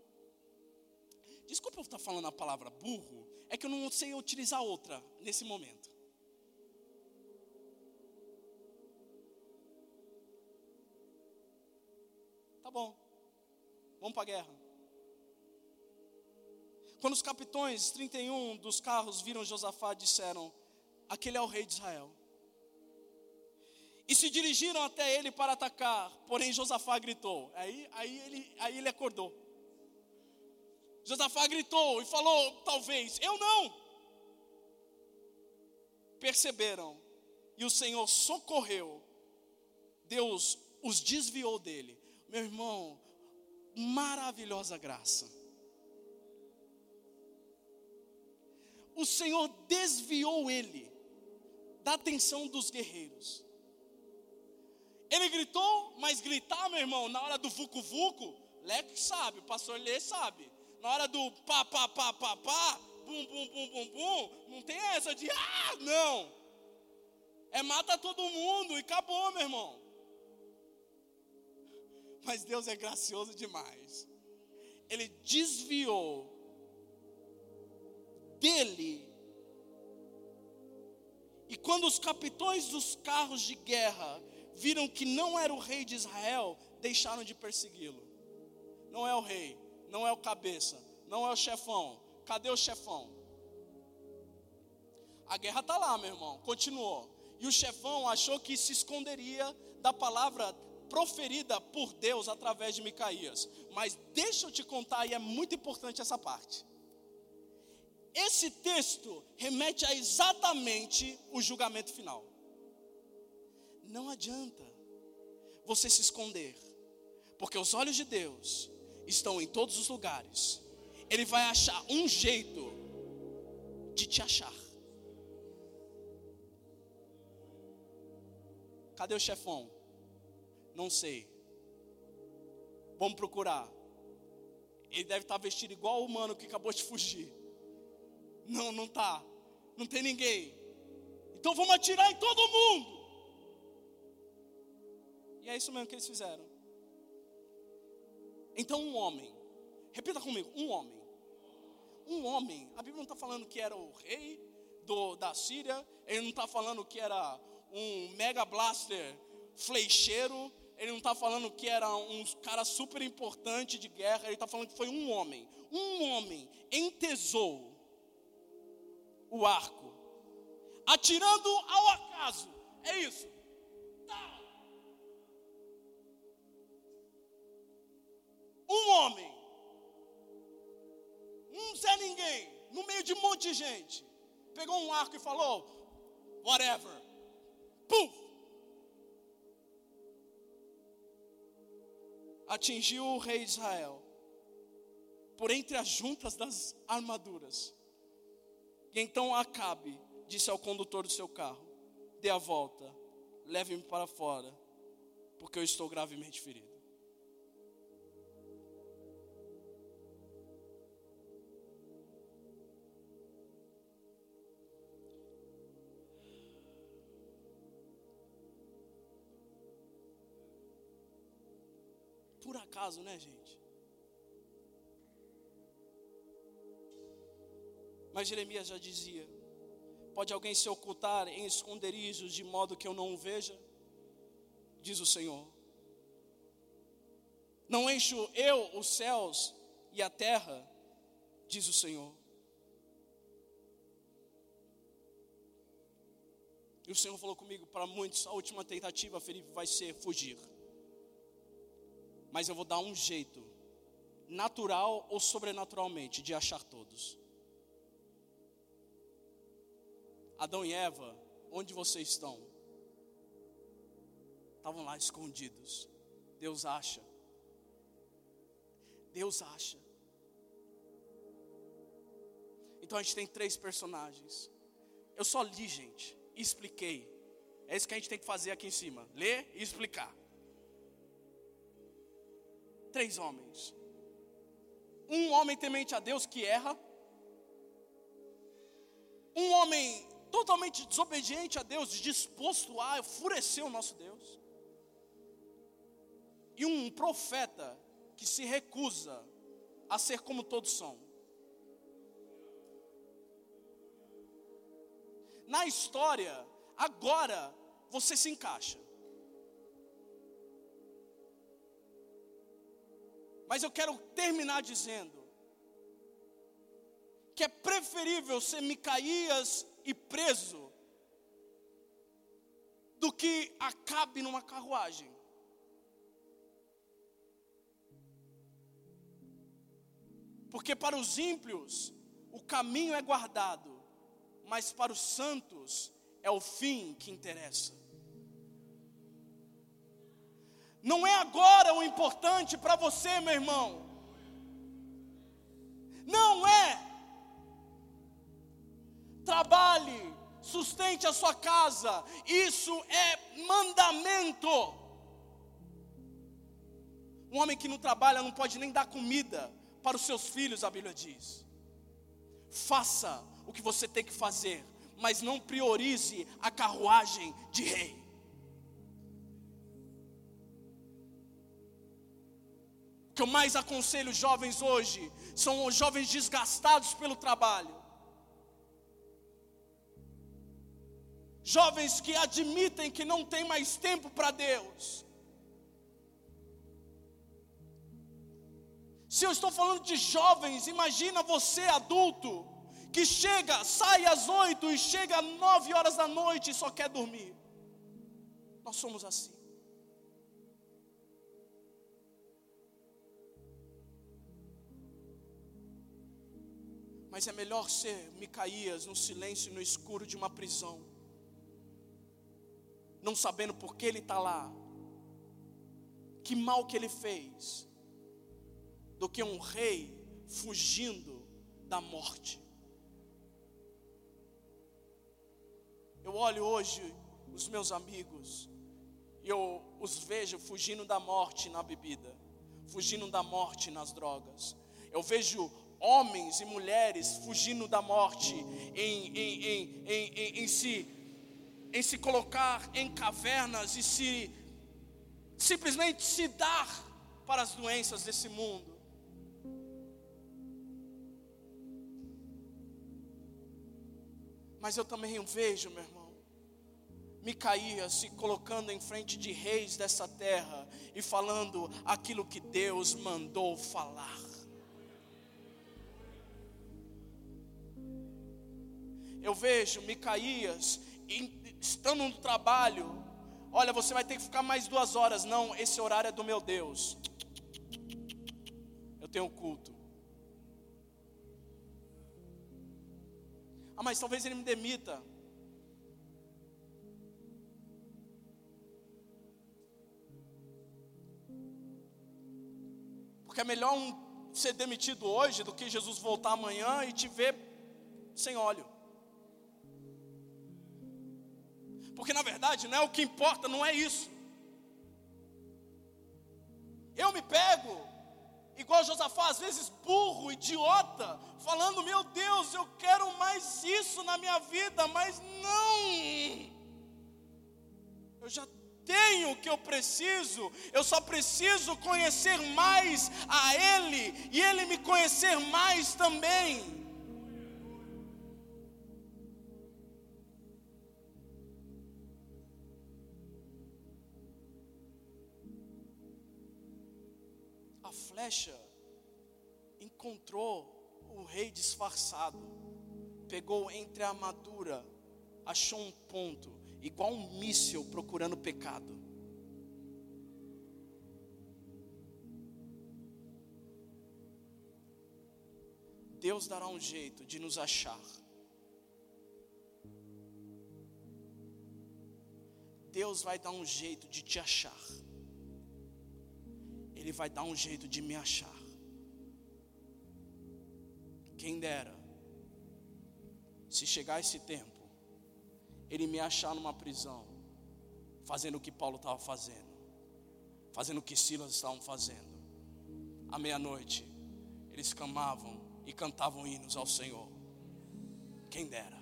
Desculpa eu estar falando a palavra burro, é que eu não sei utilizar outra nesse momento. Tá bom, vamos para a guerra. Quando os capitões 31 dos carros viram Josafá, disseram: Aquele é o rei de Israel e se dirigiram até ele para atacar. Porém, Josafá gritou. Aí, aí, ele, aí ele acordou. Josafá gritou e falou: Talvez, eu não. Perceberam, e o Senhor socorreu, Deus os desviou dele. Meu irmão, maravilhosa graça. O Senhor desviou ele da atenção dos guerreiros. Ele gritou, mas gritar, meu irmão, na hora do vucu-vucu, Leque sabe, o pastor Lê sabe. Na hora do pá, pá, pá, pá, pá, bum, bum, bum, bum, bum, não tem essa de ah, não. É mata todo mundo e acabou, meu irmão. Mas Deus é gracioso demais. Ele desviou dele. E quando os capitões dos carros de guerra viram que não era o rei de Israel, deixaram de persegui-lo. Não é o rei, não é o cabeça, não é o chefão. Cadê o chefão? A guerra está lá, meu irmão, continuou. E o chefão achou que se esconderia da palavra proferida por Deus através de Micaías. Mas deixa eu te contar, e é muito importante essa parte. Esse texto remete a exatamente o julgamento final. Não adianta você se esconder, porque os olhos de Deus estão em todos os lugares. Ele vai achar um jeito de te achar. Cadê o chefão? Não sei. Vamos procurar. Ele deve estar vestido igual o humano que acabou de fugir. Não, não está. Não tem ninguém. Então vamos atirar em todo mundo. E é isso mesmo que eles fizeram. Então, um homem, repita comigo: um homem. Um homem, a Bíblia não está falando que era o rei do, da Síria, ele não está falando que era um mega blaster flecheiro, ele não está falando que era um cara super importante de guerra, ele está falando que foi um homem. Um homem entesou o arco, atirando ao acaso. É isso. um homem, um Zé Ninguém, no meio de um monte de gente, pegou um arco e falou: whatever. Puf! Atingiu o rei de Israel por entre as juntas das armaduras. E então Acabe disse ao condutor do seu carro: Dê a volta, leve-me para fora, porque eu estou gravemente ferido. Acaso, né, gente? Mas Jeremias já dizia: Pode alguém se ocultar em esconderijos de modo que eu não o veja? Diz o Senhor. Não encho eu os céus e a terra, diz o Senhor. E o Senhor falou comigo: para muitos, a última tentativa, Felipe, vai ser fugir. Mas eu vou dar um jeito, natural ou sobrenaturalmente, de achar todos. Adão e Eva, onde vocês estão? Estavam lá escondidos. Deus acha. Deus acha. Então a gente tem três personagens. Eu só li, gente expliquei. É isso que a gente tem que fazer aqui em cima: ler e explicar. Três homens. Um homem temente a Deus que erra. Um homem totalmente desobediente a Deus, disposto a enfurecer o nosso Deus. E um profeta que se recusa a ser como todos são. na história, agora você se encaixa. Mas eu quero terminar dizendo que é preferível ser Micaías e preso do que acabe numa carruagem. Porque para os ímpios o caminho é guardado, mas para os santos é o fim que interessa. Não é agora o importante para você, meu irmão. Não é. Trabalhe, sustente a sua casa. Isso é mandamento. Um homem que não trabalha não pode nem dar comida para os seus filhos, a Bíblia diz. Faça o que você tem que fazer, mas não priorize a carruagem de rei. Que eu mais aconselho jovens hoje são os jovens desgastados pelo trabalho. Jovens que admitem que não tem mais tempo para Deus. Se eu estou falando de jovens, imagina você adulto que chega, sai às oito e chega às nove horas da noite e só quer dormir. Nós somos assim. Mas é melhor ser Micaías no silêncio no escuro de uma prisão, não sabendo por que ele está lá, que mal que ele fez, do que um rei fugindo da morte. Eu olho hoje os meus amigos. E eu os vejo fugindo da morte na bebida, fugindo da morte nas drogas. Eu vejo homens e mulheres fugindo da morte em, em, em, em, se, em se colocar em cavernas e se simplesmente se dar para as doenças desse mundo. Mas eu também vejo, meu irmão Micaías se colocando em frente de reis dessa terra e falando aquilo que Deus mandou falar. Eu vejo Micaías estando no trabalho. Olha, você vai ter que ficar mais duas horas. Não, esse horário é do meu Deus. Eu tenho culto. Ah, mas talvez ele me demita. Porque é melhor um ser demitido hoje do que Jesus voltar amanhã e te ver sem óleo. Porque na verdade não é o que importa, não é isso. Eu me pego, igual Josafá, às vezes burro, idiota, falando: Meu Deus, eu quero mais isso na minha vida, mas não. Eu já tenho o que eu preciso, eu só preciso conhecer mais a Ele e Ele me conhecer mais também. Flecha encontrou o rei disfarçado, pegou entre a armadura, achou um ponto, igual um míssil procurando pecado. Deus dará um jeito de nos achar. Deus vai dar um jeito de te achar. Ele vai dar um jeito de me achar. Quem dera, se chegar esse tempo, ele me achar numa prisão, fazendo o que Paulo estava fazendo, fazendo o que Silas estavam fazendo. À meia-noite, eles clamavam e cantavam hinos ao Senhor. Quem dera,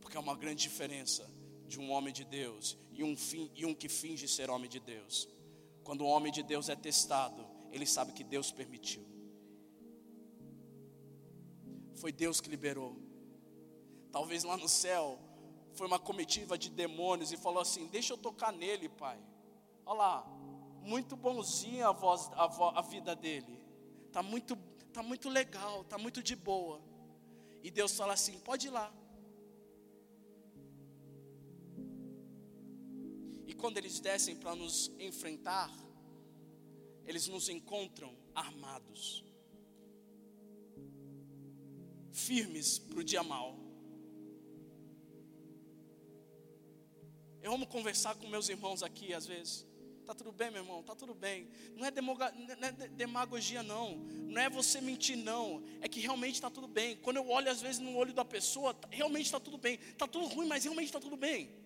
porque é uma grande diferença de um homem de Deus e um, fim, e um que finge ser homem de Deus. Quando o homem de Deus é testado, ele sabe que Deus permitiu. Foi Deus que liberou. Talvez lá no céu foi uma comitiva de demônios e falou assim: Deixa eu tocar nele, pai. Olha lá, muito bonzinha a, voz, a, a vida dele. Tá muito, tá muito legal, tá muito de boa. E Deus fala assim: Pode ir lá. Quando eles descem para nos enfrentar, eles nos encontram armados, firmes para o dia mal. Eu amo conversar com meus irmãos aqui às vezes. Tá tudo bem, meu irmão? Tá tudo bem. Não é, não é demagogia, não. Não é você mentir, não. É que realmente está tudo bem. Quando eu olho às vezes no olho da pessoa, realmente está tudo bem. Está tudo ruim, mas realmente está tudo bem.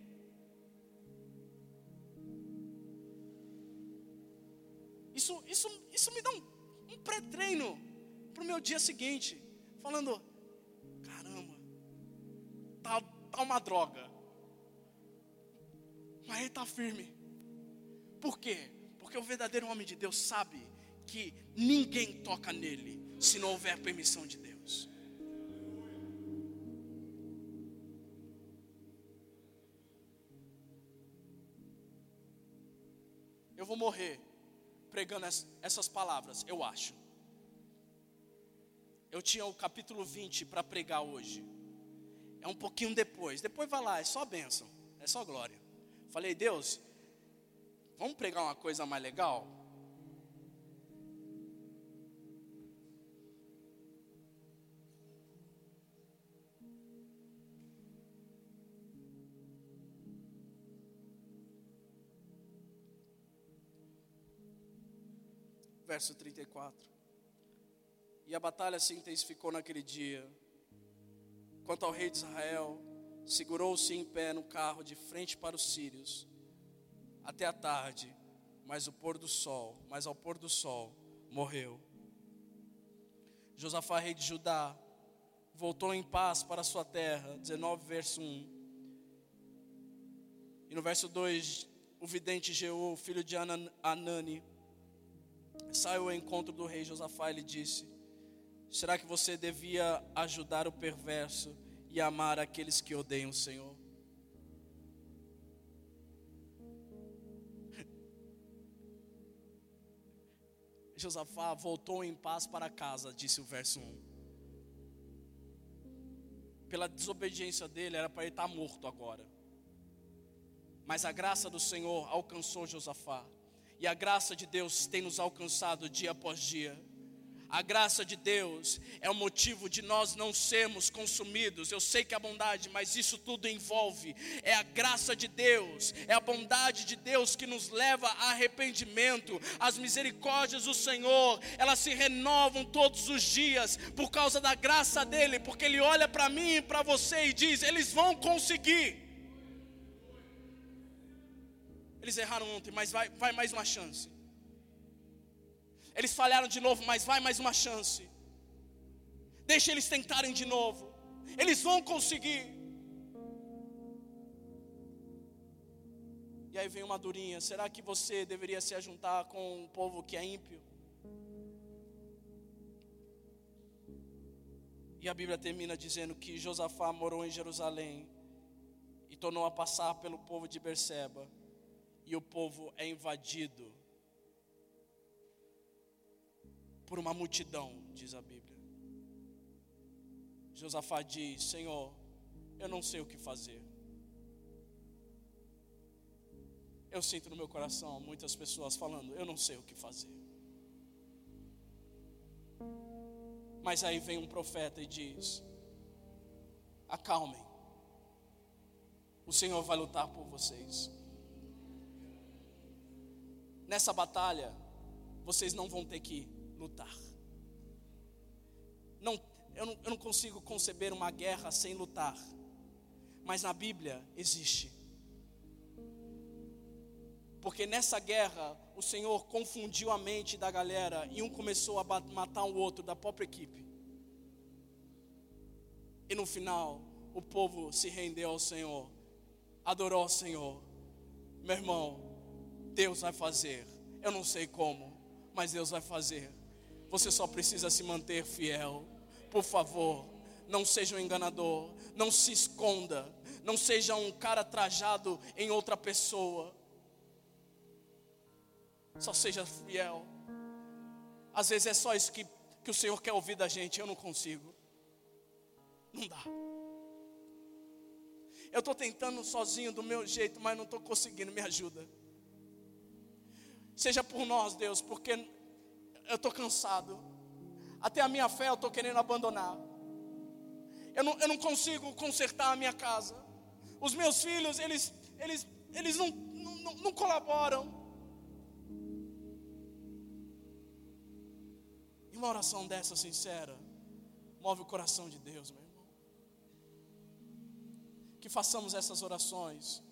Isso, isso, isso me dá um, um pré-treino para o meu dia seguinte. Falando, caramba, tá, tá uma droga. Mas ele está firme. Por quê? Porque o verdadeiro homem de Deus sabe que ninguém toca nele se não houver permissão de Deus. Eu vou morrer pregando essas palavras, eu acho. Eu tinha o capítulo 20 para pregar hoje. É um pouquinho depois. Depois vai lá, é só bênção, é só glória. Falei, Deus, vamos pregar uma coisa mais legal? Verso 34. E a batalha se intensificou naquele dia. Quanto ao rei de Israel, segurou-se em pé no carro de frente para os sírios, até a tarde, mas o pôr do sol, mas ao pôr do sol, morreu. Josafá, rei de Judá, voltou em paz para sua terra, 19 verso 1. E no verso 2, o vidente Jeú, filho de Anani, saiu ao encontro do rei Josafá e lhe disse: Será que você devia ajudar o perverso e amar aqueles que odeiam o Senhor? Josafá voltou em paz para casa, disse o verso 1. Pela desobediência dele, era para ele estar morto agora. Mas a graça do Senhor alcançou Josafá. E a graça de Deus tem nos alcançado dia após dia. A graça de Deus é o motivo de nós não sermos consumidos. Eu sei que é a bondade, mas isso tudo envolve. É a graça de Deus, é a bondade de Deus que nos leva a arrependimento. As misericórdias do Senhor, elas se renovam todos os dias por causa da graça dele, porque ele olha para mim e para você e diz: eles vão conseguir. Eles erraram ontem, mas vai, vai mais uma chance. Eles falharam de novo, mas vai mais uma chance. Deixa eles tentarem de novo. Eles vão conseguir. E aí vem uma durinha. Será que você deveria se ajuntar com um povo que é ímpio? E a Bíblia termina dizendo que Josafá morou em Jerusalém e tornou a passar pelo povo de Berseba e o povo é invadido por uma multidão, diz a Bíblia. Josafá diz: Senhor, eu não sei o que fazer. Eu sinto no meu coração muitas pessoas falando: Eu não sei o que fazer. Mas aí vem um profeta e diz: Acalmem, o Senhor vai lutar por vocês. Nessa batalha, vocês não vão ter que lutar. Não, eu, não, eu não consigo conceber uma guerra sem lutar, mas na Bíblia existe. Porque nessa guerra, o Senhor confundiu a mente da galera e um começou a matar o outro da própria equipe. E no final, o povo se rendeu ao Senhor, adorou ao Senhor. Meu irmão, Deus vai fazer. Eu não sei como, mas Deus vai fazer. Você só precisa se manter fiel. Por favor, não seja um enganador, não se esconda, não seja um cara trajado em outra pessoa. Só seja fiel. Às vezes é só isso que, que o Senhor quer ouvir da gente, eu não consigo. Não dá. Eu estou tentando sozinho do meu jeito, mas não estou conseguindo, me ajuda. Seja por nós, Deus, porque eu estou cansado. Até a minha fé eu estou querendo abandonar. Eu não, eu não consigo consertar a minha casa. Os meus filhos, eles, eles, eles não, não, não colaboram. E uma oração dessa sincera move o coração de Deus, meu irmão. Que façamos essas orações,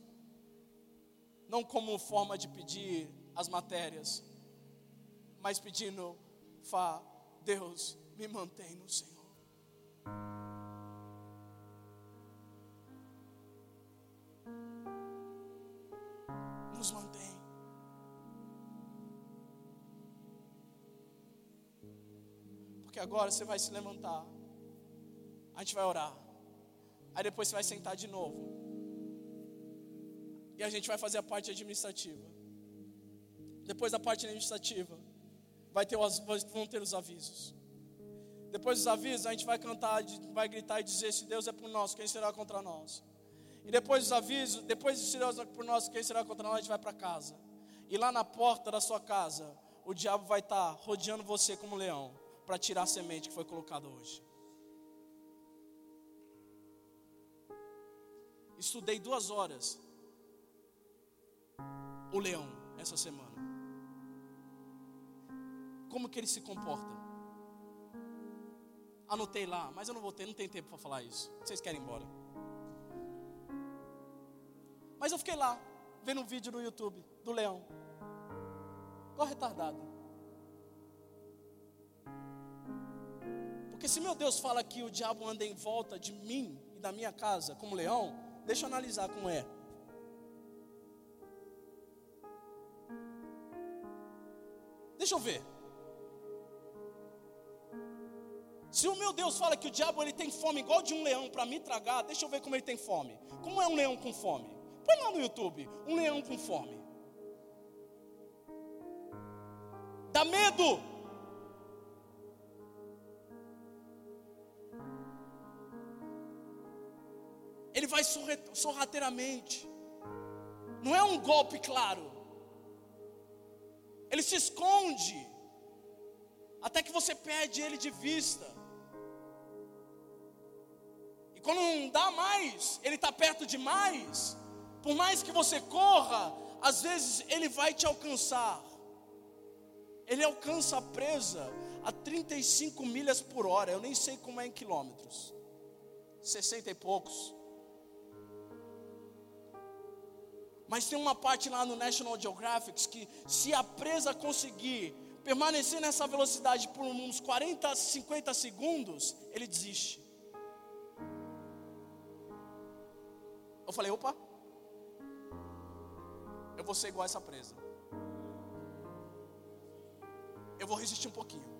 não como forma de pedir as matérias, mas pedindo, Fá, Deus, me mantém no Senhor. Nos mantém. Porque agora você vai se levantar. A gente vai orar. Aí depois você vai sentar de novo. E a gente vai fazer a parte administrativa. Depois da parte administrativa, vai ter os, vão ter os avisos. Depois dos avisos, a gente vai cantar, vai gritar e dizer: Se Deus é por nós, quem será contra nós? E depois dos avisos, depois de se Deus é por nós, quem será contra nós? A gente vai para casa. E lá na porta da sua casa, o diabo vai estar tá rodeando você como um leão para tirar a semente que foi colocada hoje. Estudei duas horas o leão essa semana como que ele se comporta. Anotei lá, mas eu não vou ter, não tem tempo para falar isso. Vocês querem ir embora? Mas eu fiquei lá, vendo um vídeo no YouTube do leão. Qual retardado? Porque se meu Deus fala que o diabo anda em volta de mim e da minha casa como leão, deixa eu analisar como é. Deixa eu ver. Se o meu Deus fala que o diabo ele tem fome igual de um leão para me tragar, deixa eu ver como ele tem fome. Como é um leão com fome? Põe lá no YouTube, um leão com fome. Dá medo. Ele vai sorrateiramente. Não é um golpe claro. Ele se esconde. Até que você perde ele de vista quando não dá mais, ele está perto demais, por mais que você corra, às vezes ele vai te alcançar. Ele alcança a presa a 35 milhas por hora, eu nem sei como é em quilômetros, 60 e poucos. Mas tem uma parte lá no National Geographic que, se a presa conseguir permanecer nessa velocidade por uns 40, 50 segundos, ele desiste. Eu falei, opa, eu vou ser igual a essa presa. Eu vou resistir um pouquinho.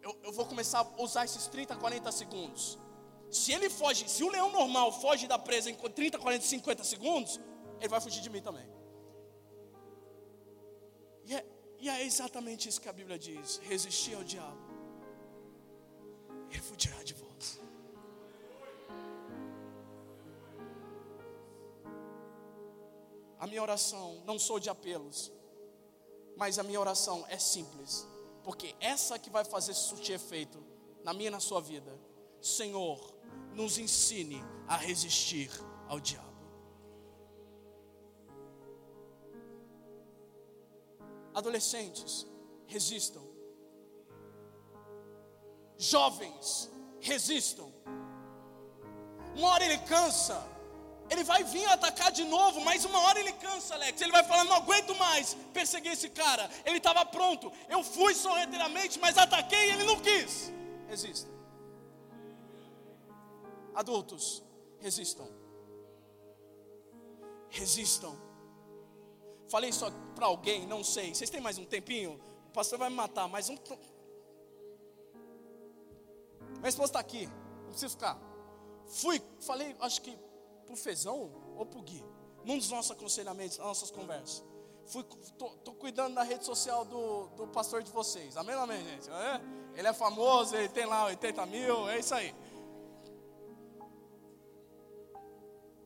Eu, eu vou começar a usar esses 30, 40 segundos. Se ele foge, se o leão normal foge da presa em 30, 40, 50 segundos, ele vai fugir de mim também. E, é, E é exatamente isso que a Bíblia diz: resistir ao diabo, ele fugirá de vós. A minha oração não sou de apelos, mas a minha oração é simples, porque essa que vai fazer surtir efeito na minha e na sua vida. Senhor, nos ensine a resistir ao diabo. Adolescentes, resistam. Jovens, resistam. Uma hora ele cansa, ele vai vir atacar de novo, mas uma hora ele cansa, Alex. Ele vai falar: não aguento mais perseguir esse cara. Ele estava pronto. Eu fui sorrateiramente, mas ataquei e ele não quis. Resista. Adultos, resistam. Resistam. Falei isso para alguém, não sei. Vocês têm mais um tempinho? O pastor vai me matar, mais um. Minha esposa está aqui, não precisa ficar. Fui, falei, acho que pro Fezão ou pro Gui, num dos nossos aconselhamentos, nas nossas conversas. Fui, tô, tô, cuidando da rede social do, do pastor de vocês. Amém, amém, gente? É? Ele é famoso, ele tem lá 80 mil, é isso aí.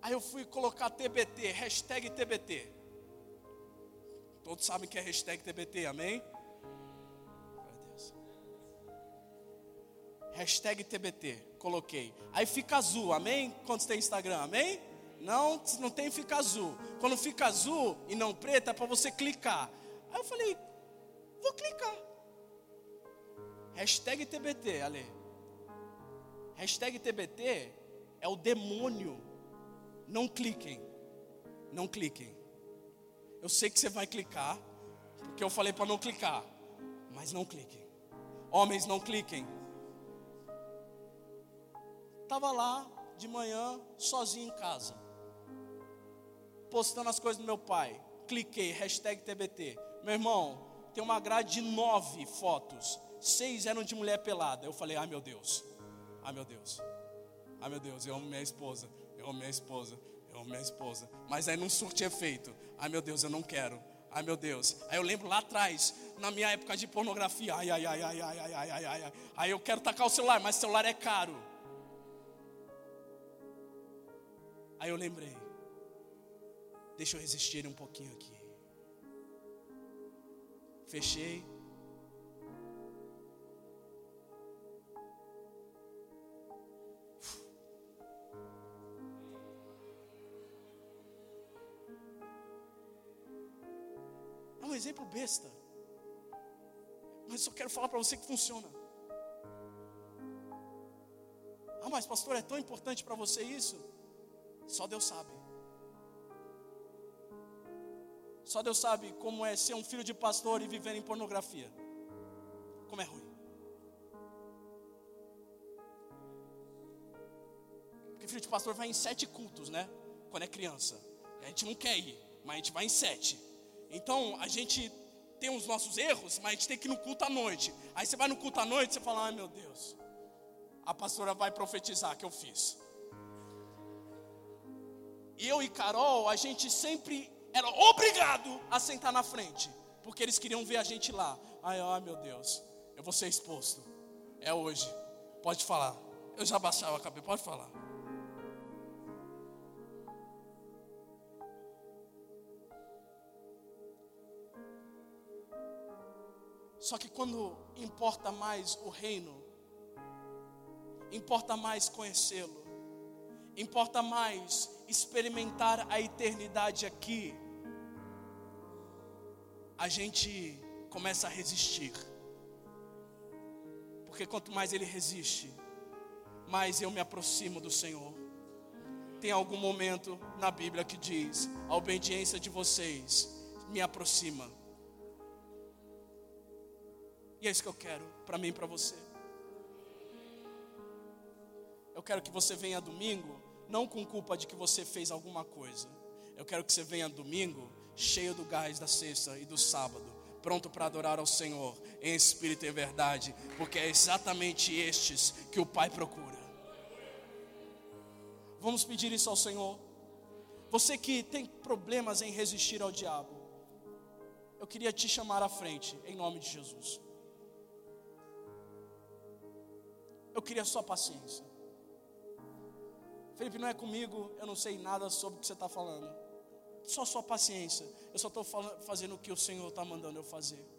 Aí eu fui colocar TBT, hashtag TBT. Todos sabem que é hashtag TBT, amém? Hashtag TBT, coloquei. Aí fica azul, amém? Quantos tem Instagram, amém? Não, não tem fica azul. Quando fica azul e não preto, é para você clicar. Aí eu falei, vou clicar. Hashtag TBT, Ale. Hashtag TBT é o demônio. Não cliquem. Não cliquem. Eu sei que você vai clicar, porque eu falei para não clicar, mas não cliquem. Homens, não cliquem. Estava lá de manhã, sozinho em casa, postando as coisas do meu pai. Cliquei, hashtag TBT. Meu irmão, tem uma grade de nove fotos. Seis eram de mulher pelada. Eu falei, ai meu Deus, ai meu Deus, ai meu Deus, eu amo minha esposa, eu amo minha esposa, eu amo minha esposa. Mas aí não surte efeito. Ai meu Deus, eu não quero. Ai meu Deus. Aí eu lembro lá atrás, na minha época de pornografia. Ai, ai, ai, ai, ai, ai, ai, ai, ai. Aí eu quero tacar o celular, mas celular é caro. Aí eu lembrei. Deixa eu resistir um pouquinho aqui. Fechei. É um exemplo besta. Mas eu quero falar para você que funciona. Ah, mas pastor, é tão importante para você isso? Só Deus sabe. Só Deus sabe como é ser um filho de pastor e viver em pornografia. Como é ruim. Porque filho de pastor vai em sete cultos, né? Quando é criança. A gente não quer ir, mas a gente vai em sete. Então a gente tem os nossos erros, mas a gente tem que ir no culto à noite. Aí você vai no culto à noite e você fala: ai meu Deus, a pastora vai profetizar que eu fiz. Eu e Carol, a gente sempre era obrigado a sentar na frente, porque eles queriam ver a gente lá. Ai, ai meu Deus, eu vou ser exposto. É hoje. Pode falar. Eu já baixava a cabeça, pode falar. Só que quando importa mais o reino, importa mais conhecê-lo, importa mais experimentar a eternidade aqui, a gente começa a resistir. Porque quanto mais ele resiste, mais eu me aproximo do Senhor. Tem algum momento na Bíblia que diz: a obediência de vocês me aproxima e é isso que eu quero para mim e para você. Eu quero que você venha domingo, não com culpa de que você fez alguma coisa. Eu quero que você venha domingo cheio do gás da sexta e do sábado, pronto para adorar ao Senhor em espírito e verdade, porque é exatamente estes que o Pai procura. Vamos pedir isso ao Senhor. Você que tem problemas em resistir ao diabo, eu queria te chamar à frente, em nome de Jesus. Eu queria só paciência. Felipe, não é comigo, eu não sei nada sobre o que você está falando. Só sua paciência. Eu só estou fazendo o que o Senhor está mandando eu fazer.